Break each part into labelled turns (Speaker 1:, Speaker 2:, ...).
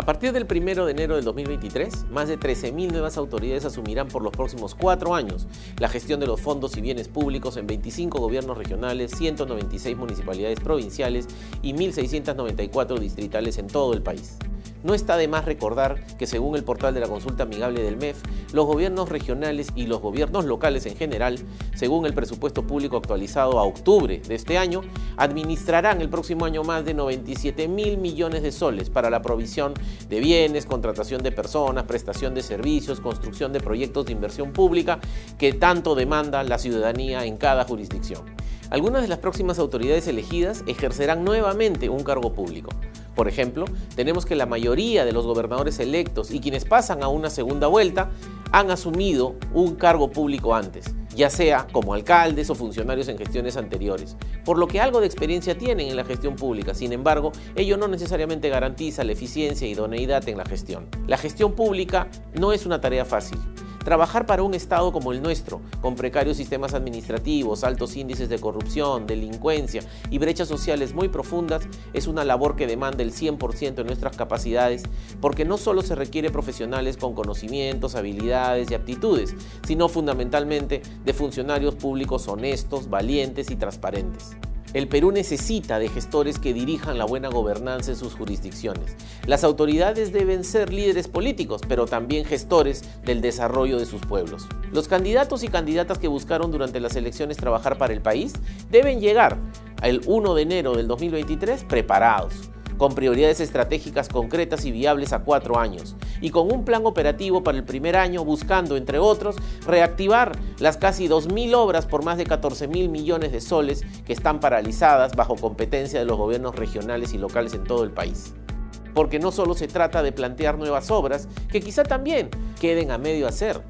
Speaker 1: A partir del 1 de enero del 2023, más de 13.000 nuevas autoridades asumirán por los próximos cuatro años la gestión de los fondos y bienes públicos en 25 gobiernos regionales, 196 municipalidades provinciales y 1.694 distritales en todo el país. No está de más recordar que según el portal de la consulta amigable del MEF, los gobiernos regionales y los gobiernos locales en general, según el presupuesto público actualizado a octubre de este año, administrarán el próximo año más de 97 mil millones de soles para la provisión de bienes, contratación de personas, prestación de servicios, construcción de proyectos de inversión pública que tanto demanda la ciudadanía en cada jurisdicción. Algunas de las próximas autoridades elegidas ejercerán nuevamente un cargo público. Por ejemplo, tenemos que la mayoría de los gobernadores electos y quienes pasan a una segunda vuelta han asumido un cargo público antes, ya sea como alcaldes o funcionarios en gestiones anteriores, por lo que algo de experiencia tienen en la gestión pública. Sin embargo, ello no necesariamente garantiza la eficiencia y idoneidad en la gestión. La gestión pública no es una tarea fácil. Trabajar para un Estado como el nuestro, con precarios sistemas administrativos, altos índices de corrupción, delincuencia y brechas sociales muy profundas, es una labor que demanda el 100% de nuestras capacidades, porque no solo se requiere profesionales con conocimientos, habilidades y aptitudes, sino fundamentalmente de funcionarios públicos honestos, valientes y transparentes. El Perú necesita de gestores que dirijan la buena gobernanza en sus jurisdicciones. Las autoridades deben ser líderes políticos, pero también gestores del desarrollo de sus pueblos. Los candidatos y candidatas que buscaron durante las elecciones trabajar para el país deben llegar el 1 de enero del 2023 preparados con prioridades estratégicas concretas y viables a cuatro años, y con un plan operativo para el primer año buscando, entre otros, reactivar las casi 2.000 obras por más de 14.000 millones de soles que están paralizadas bajo competencia de los gobiernos regionales y locales en todo el país. Porque no solo se trata de plantear nuevas obras, que quizá también queden a medio hacer,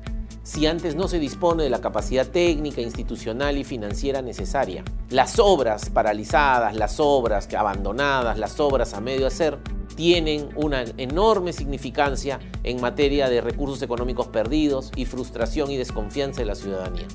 Speaker 1: si antes no se dispone de la capacidad técnica, institucional y financiera necesaria. Las obras paralizadas, las obras abandonadas, las obras a medio hacer, tienen una enorme significancia en materia de recursos económicos perdidos y frustración y desconfianza de la ciudadanía.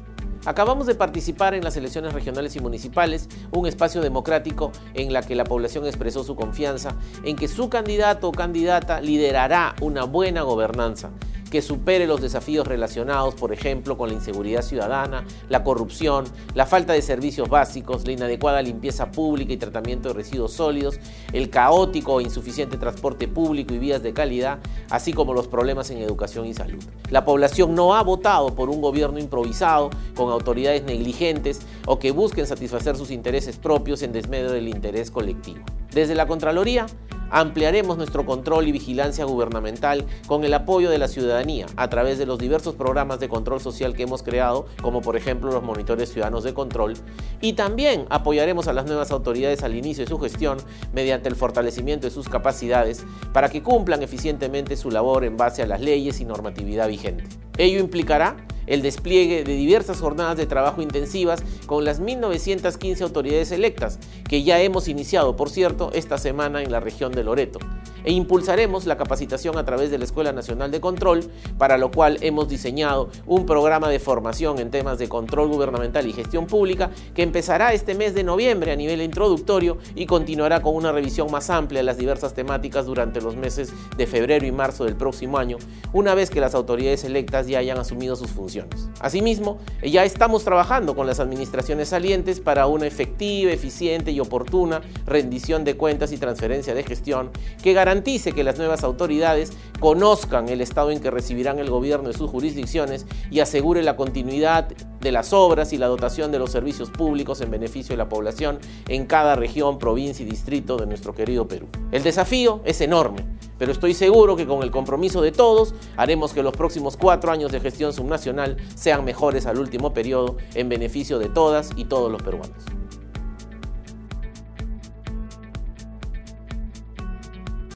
Speaker 1: Acabamos de participar en las elecciones regionales y municipales, un espacio democrático en la que la población expresó su confianza en que su candidato o candidata liderará una buena gobernanza que supere los desafíos relacionados, por ejemplo, con la inseguridad ciudadana, la corrupción, la falta de servicios básicos, la inadecuada limpieza pública y tratamiento de residuos sólidos, el caótico o insuficiente transporte público y vías de calidad, así como los problemas en educación y salud. La población no ha votado por un gobierno improvisado, con autoridades negligentes o que busquen satisfacer sus intereses propios en desmedro del interés colectivo. Desde la Contraloría, Ampliaremos nuestro control y vigilancia gubernamental con el apoyo de la ciudadanía a través de los diversos programas de control social que hemos creado, como por ejemplo los monitores ciudadanos de control, y también apoyaremos a las nuevas autoridades al inicio de su gestión mediante el fortalecimiento de sus capacidades para que cumplan eficientemente su labor en base a las leyes y normatividad vigente. Ello implicará el despliegue de diversas jornadas de trabajo intensivas con las 1.915 autoridades electas, que ya hemos iniciado, por cierto, esta semana en la región de Loreto. E impulsaremos la capacitación a través de la Escuela Nacional de Control, para lo cual hemos diseñado un programa de formación en temas de control gubernamental y gestión pública que empezará este mes de noviembre a nivel introductorio y continuará con una revisión más amplia de las diversas temáticas durante los meses de febrero y marzo del próximo año, una vez que las autoridades electas ya hayan asumido sus funciones. Asimismo, ya estamos trabajando con las administraciones salientes para una efectiva, eficiente y oportuna rendición de cuentas y transferencia de gestión que garantice que las nuevas autoridades conozcan el estado en que recibirán el gobierno de sus jurisdicciones y asegure la continuidad de las obras y la dotación de los servicios públicos en beneficio de la población en cada región, provincia y distrito de nuestro querido Perú. El desafío es enorme pero estoy seguro que con el compromiso de todos haremos que los próximos cuatro años de gestión subnacional sean mejores al último periodo en beneficio de todas y todos los peruanos.